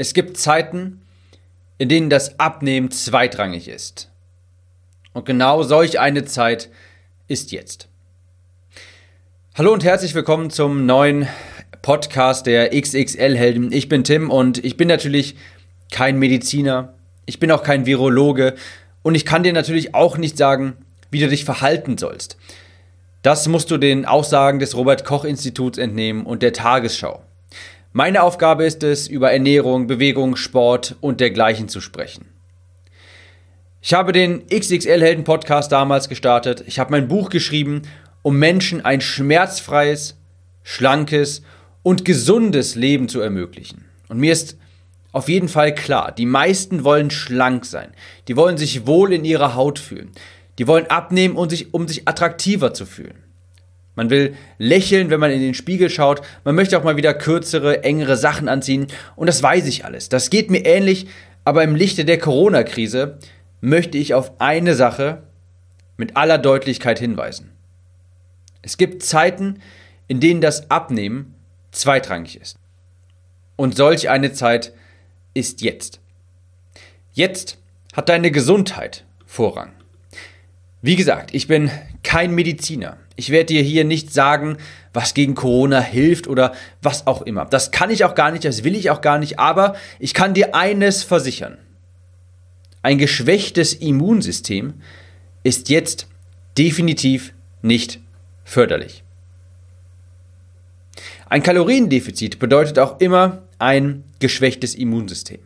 Es gibt Zeiten, in denen das Abnehmen zweitrangig ist. Und genau solch eine Zeit ist jetzt. Hallo und herzlich willkommen zum neuen Podcast der XXL-Helden. Ich bin Tim und ich bin natürlich kein Mediziner, ich bin auch kein Virologe und ich kann dir natürlich auch nicht sagen, wie du dich verhalten sollst. Das musst du den Aussagen des Robert Koch Instituts entnehmen und der Tagesschau. Meine Aufgabe ist es, über Ernährung, Bewegung, Sport und dergleichen zu sprechen. Ich habe den XXL Helden Podcast damals gestartet. Ich habe mein Buch geschrieben, um Menschen ein schmerzfreies, schlankes und gesundes Leben zu ermöglichen. Und mir ist auf jeden Fall klar, die meisten wollen schlank sein. Die wollen sich wohl in ihrer Haut fühlen. Die wollen abnehmen, um sich, um sich attraktiver zu fühlen. Man will lächeln, wenn man in den Spiegel schaut. Man möchte auch mal wieder kürzere, engere Sachen anziehen. Und das weiß ich alles. Das geht mir ähnlich. Aber im Lichte der Corona-Krise möchte ich auf eine Sache mit aller Deutlichkeit hinweisen. Es gibt Zeiten, in denen das Abnehmen zweitrangig ist. Und solch eine Zeit ist jetzt. Jetzt hat deine Gesundheit Vorrang. Wie gesagt, ich bin kein Mediziner. Ich werde dir hier nicht sagen, was gegen Corona hilft oder was auch immer. Das kann ich auch gar nicht, das will ich auch gar nicht, aber ich kann dir eines versichern. Ein geschwächtes Immunsystem ist jetzt definitiv nicht förderlich. Ein Kaloriendefizit bedeutet auch immer ein geschwächtes Immunsystem.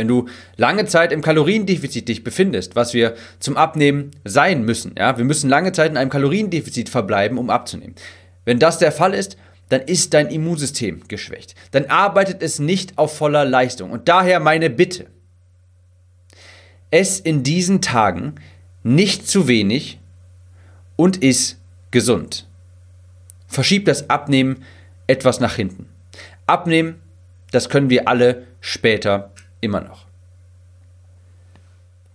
Wenn du lange Zeit im Kaloriendefizit dich befindest, was wir zum Abnehmen sein müssen, ja, wir müssen lange Zeit in einem Kaloriendefizit verbleiben, um abzunehmen. Wenn das der Fall ist, dann ist dein Immunsystem geschwächt. Dann arbeitet es nicht auf voller Leistung. Und daher meine Bitte. Ess in diesen Tagen nicht zu wenig und iss gesund. Verschieb das Abnehmen etwas nach hinten. Abnehmen, das können wir alle später Immer noch.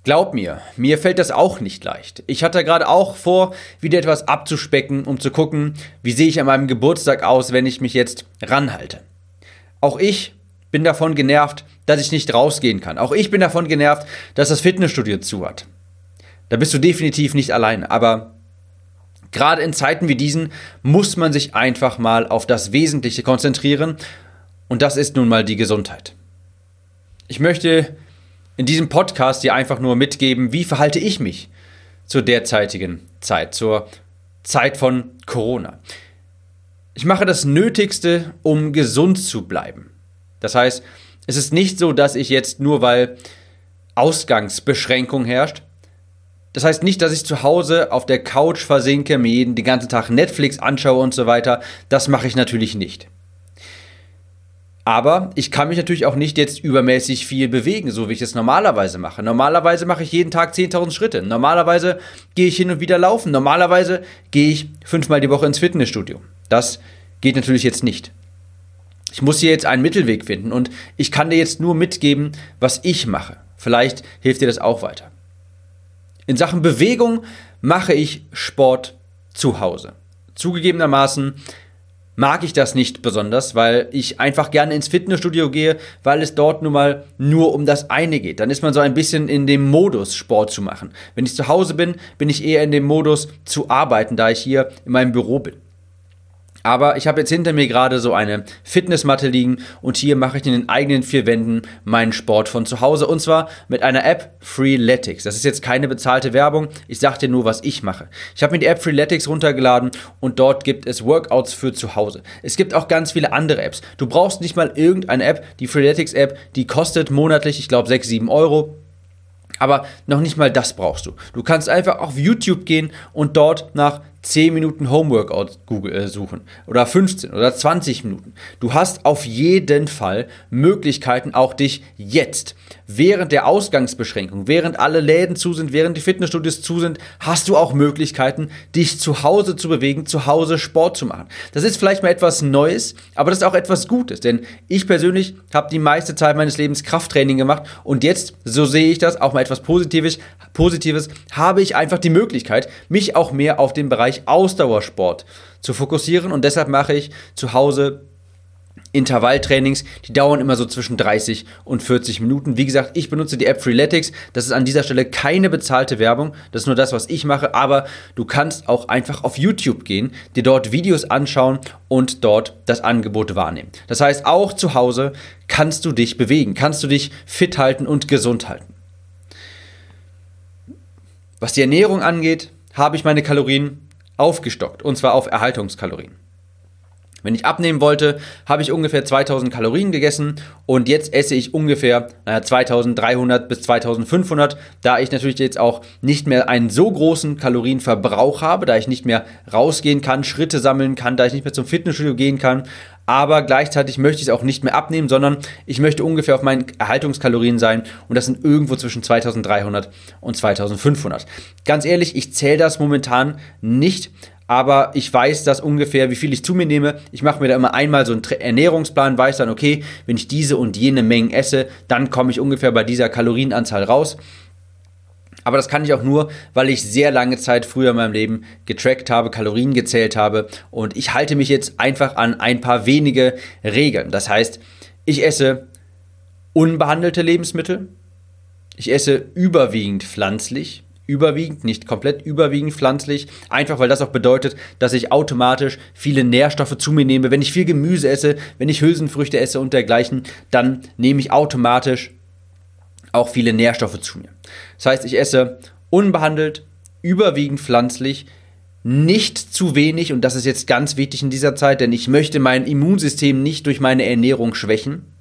Glaub mir, mir fällt das auch nicht leicht. Ich hatte gerade auch vor, wieder etwas abzuspecken, um zu gucken, wie sehe ich an meinem Geburtstag aus, wenn ich mich jetzt ranhalte. Auch ich bin davon genervt, dass ich nicht rausgehen kann. Auch ich bin davon genervt, dass das Fitnessstudio zu hat. Da bist du definitiv nicht alleine. Aber gerade in Zeiten wie diesen muss man sich einfach mal auf das Wesentliche konzentrieren. Und das ist nun mal die Gesundheit. Ich möchte in diesem Podcast dir einfach nur mitgeben, wie verhalte ich mich zur derzeitigen Zeit, zur Zeit von Corona. Ich mache das Nötigste, um gesund zu bleiben. Das heißt, es ist nicht so, dass ich jetzt nur weil Ausgangsbeschränkung herrscht, das heißt nicht, dass ich zu Hause auf der Couch versinke, mir jeden den ganzen Tag Netflix anschaue und so weiter. Das mache ich natürlich nicht. Aber ich kann mich natürlich auch nicht jetzt übermäßig viel bewegen, so wie ich es normalerweise mache. Normalerweise mache ich jeden Tag 10.000 Schritte. Normalerweise gehe ich hin und wieder laufen. Normalerweise gehe ich fünfmal die Woche ins Fitnessstudio. Das geht natürlich jetzt nicht. Ich muss hier jetzt einen Mittelweg finden und ich kann dir jetzt nur mitgeben, was ich mache. Vielleicht hilft dir das auch weiter. In Sachen Bewegung mache ich Sport zu Hause. Zugegebenermaßen mag ich das nicht besonders, weil ich einfach gerne ins Fitnessstudio gehe, weil es dort nun mal nur um das eine geht. Dann ist man so ein bisschen in dem Modus, Sport zu machen. Wenn ich zu Hause bin, bin ich eher in dem Modus zu arbeiten, da ich hier in meinem Büro bin. Aber ich habe jetzt hinter mir gerade so eine Fitnessmatte liegen und hier mache ich in den eigenen vier Wänden meinen Sport von zu Hause und zwar mit einer App Freeletics. Das ist jetzt keine bezahlte Werbung, ich sage dir nur, was ich mache. Ich habe mir die App Freeletics runtergeladen und dort gibt es Workouts für zu Hause. Es gibt auch ganz viele andere Apps. Du brauchst nicht mal irgendeine App, die Freeletics App, die kostet monatlich, ich glaube, 6, 7 Euro. Aber noch nicht mal das brauchst du. Du kannst einfach auf YouTube gehen und dort nach 10 Minuten Homeworkout äh, suchen oder 15 oder 20 Minuten. Du hast auf jeden Fall Möglichkeiten, auch dich jetzt, während der Ausgangsbeschränkung, während alle Läden zu sind, während die Fitnessstudios zu sind, hast du auch Möglichkeiten, dich zu Hause zu bewegen, zu Hause Sport zu machen. Das ist vielleicht mal etwas Neues, aber das ist auch etwas Gutes, denn ich persönlich habe die meiste Zeit meines Lebens Krafttraining gemacht und jetzt, so sehe ich das, auch mal etwas Positives, Positives, habe ich einfach die Möglichkeit, mich auch mehr auf den Bereich Bereich Ausdauersport zu fokussieren und deshalb mache ich zu Hause Intervalltrainings, die dauern immer so zwischen 30 und 40 Minuten. Wie gesagt, ich benutze die App Freeletics. Das ist an dieser Stelle keine bezahlte Werbung. Das ist nur das, was ich mache. Aber du kannst auch einfach auf YouTube gehen, dir dort Videos anschauen und dort das Angebot wahrnehmen. Das heißt, auch zu Hause kannst du dich bewegen, kannst du dich fit halten und gesund halten. Was die Ernährung angeht, habe ich meine Kalorien aufgestockt und zwar auf Erhaltungskalorien. Wenn ich abnehmen wollte, habe ich ungefähr 2000 Kalorien gegessen und jetzt esse ich ungefähr naja, 2300 bis 2500, da ich natürlich jetzt auch nicht mehr einen so großen Kalorienverbrauch habe, da ich nicht mehr rausgehen kann, Schritte sammeln kann, da ich nicht mehr zum Fitnessstudio gehen kann. Aber gleichzeitig möchte ich es auch nicht mehr abnehmen, sondern ich möchte ungefähr auf meinen Erhaltungskalorien sein und das sind irgendwo zwischen 2300 und 2500. Ganz ehrlich, ich zähle das momentan nicht, aber ich weiß das ungefähr, wie viel ich zu mir nehme. Ich mache mir da immer einmal so einen Ernährungsplan, weiß dann, okay, wenn ich diese und jene Mengen esse, dann komme ich ungefähr bei dieser Kalorienanzahl raus. Aber das kann ich auch nur, weil ich sehr lange Zeit früher in meinem Leben getrackt habe, Kalorien gezählt habe und ich halte mich jetzt einfach an ein paar wenige Regeln. Das heißt, ich esse unbehandelte Lebensmittel, ich esse überwiegend pflanzlich, überwiegend, nicht komplett überwiegend pflanzlich, einfach weil das auch bedeutet, dass ich automatisch viele Nährstoffe zu mir nehme. Wenn ich viel Gemüse esse, wenn ich Hülsenfrüchte esse und dergleichen, dann nehme ich automatisch auch viele Nährstoffe zu mir. Das heißt, ich esse unbehandelt, überwiegend pflanzlich, nicht zu wenig, und das ist jetzt ganz wichtig in dieser Zeit, denn ich möchte mein Immunsystem nicht durch meine Ernährung schwächen.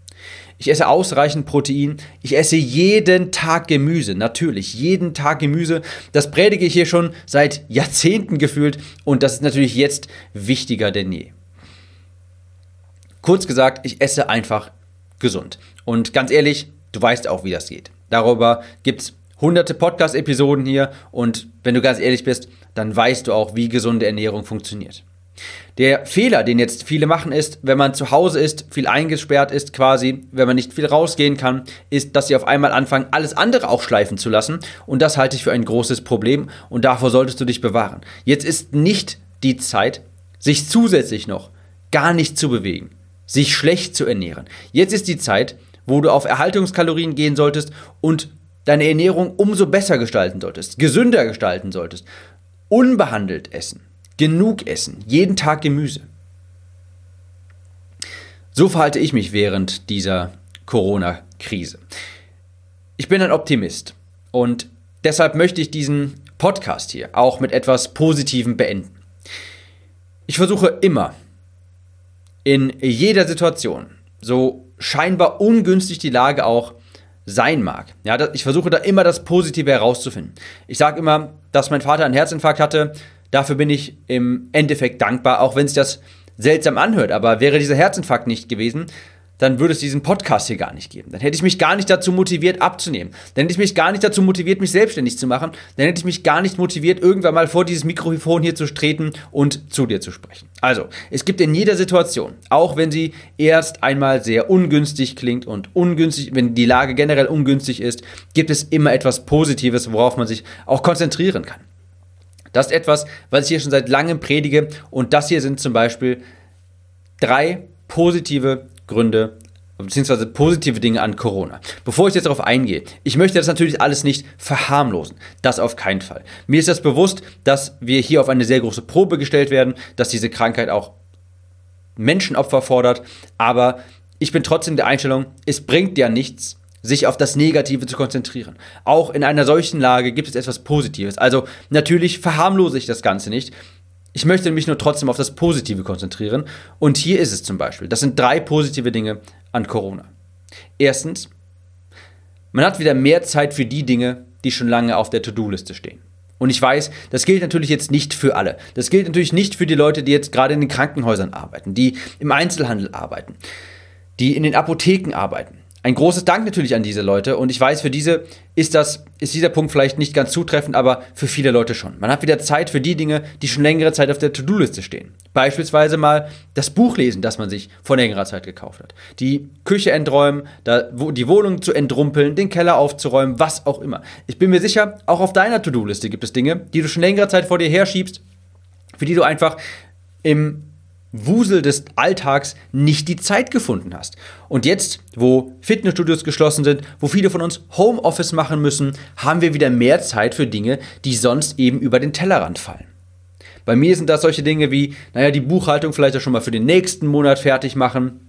Ich esse ausreichend Protein. Ich esse jeden Tag Gemüse. Natürlich, jeden Tag Gemüse. Das predige ich hier schon seit Jahrzehnten gefühlt und das ist natürlich jetzt wichtiger denn je. Kurz gesagt, ich esse einfach gesund. Und ganz ehrlich, du weißt auch, wie das geht. Darüber gibt es hunderte Podcast-Episoden hier und wenn du ganz ehrlich bist, dann weißt du auch, wie gesunde Ernährung funktioniert. Der Fehler, den jetzt viele machen, ist, wenn man zu Hause ist, viel eingesperrt ist quasi, wenn man nicht viel rausgehen kann, ist, dass sie auf einmal anfangen, alles andere auch schleifen zu lassen. Und das halte ich für ein großes Problem und davor solltest du dich bewahren. Jetzt ist nicht die Zeit, sich zusätzlich noch gar nicht zu bewegen, sich schlecht zu ernähren. Jetzt ist die Zeit, wo du auf Erhaltungskalorien gehen solltest und deine Ernährung umso besser gestalten solltest, gesünder gestalten solltest, unbehandelt essen. Genug essen, jeden Tag Gemüse. So verhalte ich mich während dieser Corona-Krise. Ich bin ein Optimist und deshalb möchte ich diesen Podcast hier auch mit etwas Positivem beenden. Ich versuche immer, in jeder Situation, so scheinbar ungünstig die Lage auch sein mag. Ja, ich versuche da immer das Positive herauszufinden. Ich sage immer, dass mein Vater einen Herzinfarkt hatte, Dafür bin ich im Endeffekt dankbar, auch wenn es das seltsam anhört. Aber wäre dieser Herzinfarkt nicht gewesen, dann würde es diesen Podcast hier gar nicht geben. Dann hätte ich mich gar nicht dazu motiviert, abzunehmen. Dann hätte ich mich gar nicht dazu motiviert, mich selbstständig zu machen. Dann hätte ich mich gar nicht motiviert, irgendwann mal vor dieses Mikrofon hier zu treten und zu dir zu sprechen. Also, es gibt in jeder Situation, auch wenn sie erst einmal sehr ungünstig klingt und ungünstig, wenn die Lage generell ungünstig ist, gibt es immer etwas Positives, worauf man sich auch konzentrieren kann. Das ist etwas, was ich hier schon seit langem predige und das hier sind zum Beispiel drei positive Gründe beziehungsweise positive Dinge an Corona. Bevor ich jetzt darauf eingehe, ich möchte das natürlich alles nicht verharmlosen. Das auf keinen Fall. Mir ist das bewusst, dass wir hier auf eine sehr große Probe gestellt werden, dass diese Krankheit auch Menschenopfer fordert, aber ich bin trotzdem der Einstellung, es bringt ja nichts, sich auf das Negative zu konzentrieren. Auch in einer solchen Lage gibt es etwas Positives. Also natürlich verharmlose ich das Ganze nicht. Ich möchte mich nur trotzdem auf das Positive konzentrieren. Und hier ist es zum Beispiel. Das sind drei positive Dinge an Corona. Erstens, man hat wieder mehr Zeit für die Dinge, die schon lange auf der To-Do-Liste stehen. Und ich weiß, das gilt natürlich jetzt nicht für alle. Das gilt natürlich nicht für die Leute, die jetzt gerade in den Krankenhäusern arbeiten, die im Einzelhandel arbeiten, die in den Apotheken arbeiten ein großes Dank natürlich an diese Leute und ich weiß, für diese ist das, ist dieser Punkt vielleicht nicht ganz zutreffend, aber für viele Leute schon. Man hat wieder Zeit für die Dinge, die schon längere Zeit auf der To-Do-Liste stehen. Beispielsweise mal das Buch lesen, das man sich vor längerer Zeit gekauft hat. Die Küche enträumen, die Wohnung zu entrumpeln, den Keller aufzuräumen, was auch immer. Ich bin mir sicher, auch auf deiner To-Do-Liste gibt es Dinge, die du schon längere Zeit vor dir herschiebst, für die du einfach im Wusel des Alltags nicht die Zeit gefunden hast. Und jetzt, wo Fitnessstudios geschlossen sind, wo viele von uns Homeoffice machen müssen, haben wir wieder mehr Zeit für Dinge, die sonst eben über den Tellerrand fallen. Bei mir sind das solche Dinge wie, naja, die Buchhaltung vielleicht auch schon mal für den nächsten Monat fertig machen.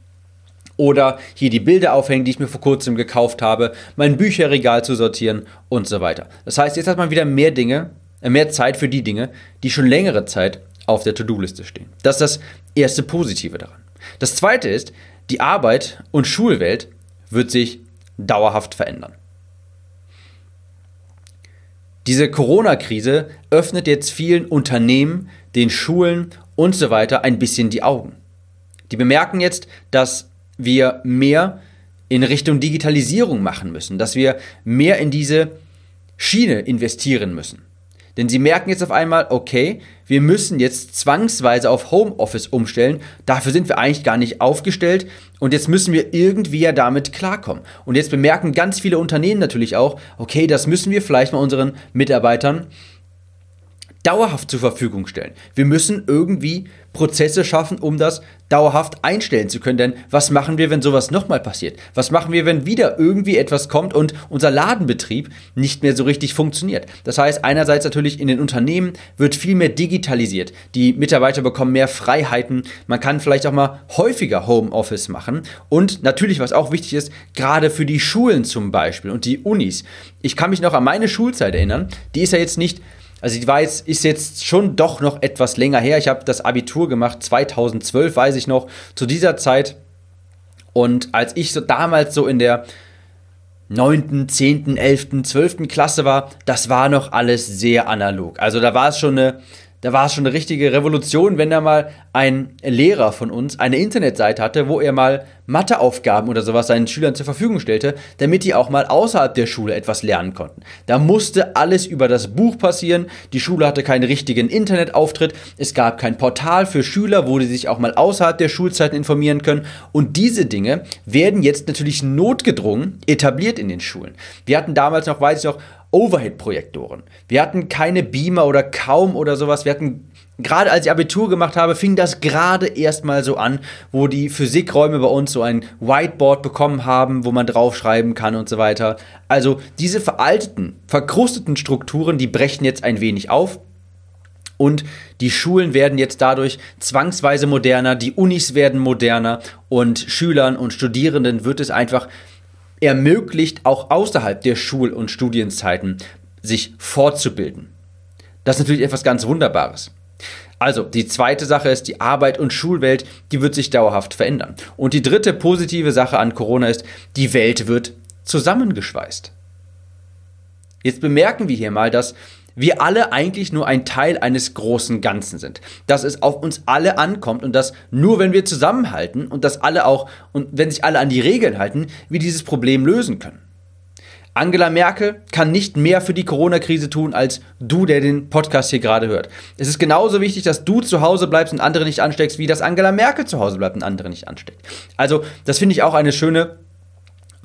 Oder hier die Bilder aufhängen, die ich mir vor kurzem gekauft habe, mein Bücherregal zu sortieren und so weiter. Das heißt, jetzt hat man wieder mehr Dinge, äh, mehr Zeit für die Dinge, die schon längere Zeit auf der To-Do-Liste stehen. Das ist das erste Positive daran. Das zweite ist, die Arbeit und Schulwelt wird sich dauerhaft verändern. Diese Corona-Krise öffnet jetzt vielen Unternehmen, den Schulen und so weiter ein bisschen die Augen. Die bemerken jetzt, dass wir mehr in Richtung Digitalisierung machen müssen, dass wir mehr in diese Schiene investieren müssen. Denn sie merken jetzt auf einmal, okay, wir müssen jetzt zwangsweise auf Homeoffice umstellen. Dafür sind wir eigentlich gar nicht aufgestellt. Und jetzt müssen wir irgendwie ja damit klarkommen. Und jetzt bemerken ganz viele Unternehmen natürlich auch, okay, das müssen wir vielleicht mal unseren Mitarbeitern dauerhaft zur Verfügung stellen. Wir müssen irgendwie Prozesse schaffen, um das dauerhaft einstellen zu können. Denn was machen wir, wenn sowas nochmal passiert? Was machen wir, wenn wieder irgendwie etwas kommt und unser Ladenbetrieb nicht mehr so richtig funktioniert? Das heißt, einerseits natürlich in den Unternehmen wird viel mehr digitalisiert. Die Mitarbeiter bekommen mehr Freiheiten. Man kann vielleicht auch mal häufiger Homeoffice machen. Und natürlich, was auch wichtig ist, gerade für die Schulen zum Beispiel und die Unis. Ich kann mich noch an meine Schulzeit erinnern. Die ist ja jetzt nicht also war jetzt, ist jetzt schon doch noch etwas länger her. Ich habe das Abitur gemacht, 2012 weiß ich noch, zu dieser Zeit. Und als ich so damals so in der 9., 10., 11., 12. Klasse war, das war noch alles sehr analog. Also da war es schon eine da war es schon eine richtige Revolution, wenn da mal ein Lehrer von uns eine Internetseite hatte, wo er mal Matheaufgaben oder sowas seinen Schülern zur Verfügung stellte, damit die auch mal außerhalb der Schule etwas lernen konnten. Da musste alles über das Buch passieren, die Schule hatte keinen richtigen Internetauftritt, es gab kein Portal für Schüler, wo die sich auch mal außerhalb der Schulzeiten informieren können und diese Dinge werden jetzt natürlich notgedrungen etabliert in den Schulen. Wir hatten damals noch, weiß ich noch, Overhead-Projektoren. Wir hatten keine Beamer oder kaum oder sowas. Wir hatten, gerade als ich Abitur gemacht habe, fing das gerade erst mal so an, wo die Physikräume bei uns so ein Whiteboard bekommen haben, wo man draufschreiben kann und so weiter. Also diese veralteten, verkrusteten Strukturen, die brechen jetzt ein wenig auf. Und die Schulen werden jetzt dadurch zwangsweise moderner, die Unis werden moderner und Schülern und Studierenden wird es einfach ermöglicht, auch außerhalb der Schul- und Studienzeiten sich fortzubilden. Das ist natürlich etwas ganz Wunderbares. Also, die zweite Sache ist, die Arbeit- und Schulwelt, die wird sich dauerhaft verändern. Und die dritte positive Sache an Corona ist, die Welt wird zusammengeschweißt. Jetzt bemerken wir hier mal, dass wir alle eigentlich nur ein Teil eines großen Ganzen sind. Dass es auf uns alle ankommt und dass nur wenn wir zusammenhalten und dass alle auch und wenn sich alle an die Regeln halten, wir dieses Problem lösen können. Angela Merkel kann nicht mehr für die Corona-Krise tun, als du, der den Podcast hier gerade hört. Es ist genauso wichtig, dass du zu Hause bleibst und andere nicht ansteckst, wie dass Angela Merkel zu Hause bleibt und andere nicht ansteckt. Also, das finde ich auch eine schöne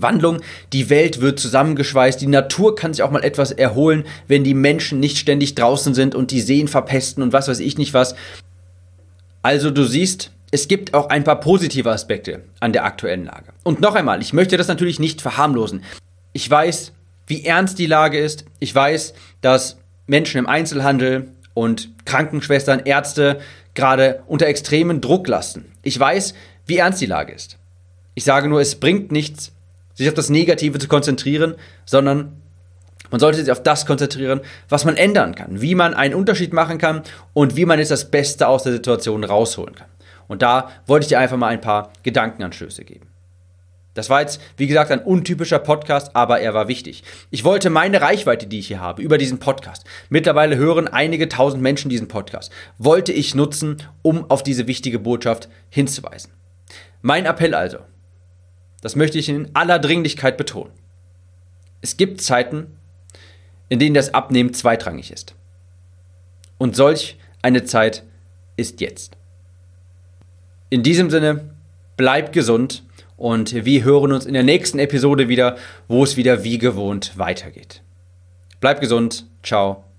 Wandlung, die Welt wird zusammengeschweißt, die Natur kann sich auch mal etwas erholen, wenn die Menschen nicht ständig draußen sind und die Seen verpesten und was weiß ich nicht was. Also du siehst, es gibt auch ein paar positive Aspekte an der aktuellen Lage. Und noch einmal, ich möchte das natürlich nicht verharmlosen. Ich weiß, wie ernst die Lage ist. Ich weiß, dass Menschen im Einzelhandel und Krankenschwestern, Ärzte gerade unter extremen Druck lasten. Ich weiß, wie ernst die Lage ist. Ich sage nur, es bringt nichts, sich auf das Negative zu konzentrieren, sondern man sollte sich auf das konzentrieren, was man ändern kann, wie man einen Unterschied machen kann und wie man jetzt das Beste aus der Situation rausholen kann. Und da wollte ich dir einfach mal ein paar Gedankenanstöße geben. Das war jetzt, wie gesagt, ein untypischer Podcast, aber er war wichtig. Ich wollte meine Reichweite, die ich hier habe, über diesen Podcast, mittlerweile hören einige tausend Menschen diesen Podcast, wollte ich nutzen, um auf diese wichtige Botschaft hinzuweisen. Mein Appell also, das möchte ich in aller Dringlichkeit betonen. Es gibt Zeiten, in denen das Abnehmen zweitrangig ist. Und solch eine Zeit ist jetzt. In diesem Sinne, bleib gesund und wir hören uns in der nächsten Episode wieder, wo es wieder wie gewohnt weitergeht. Bleib gesund, ciao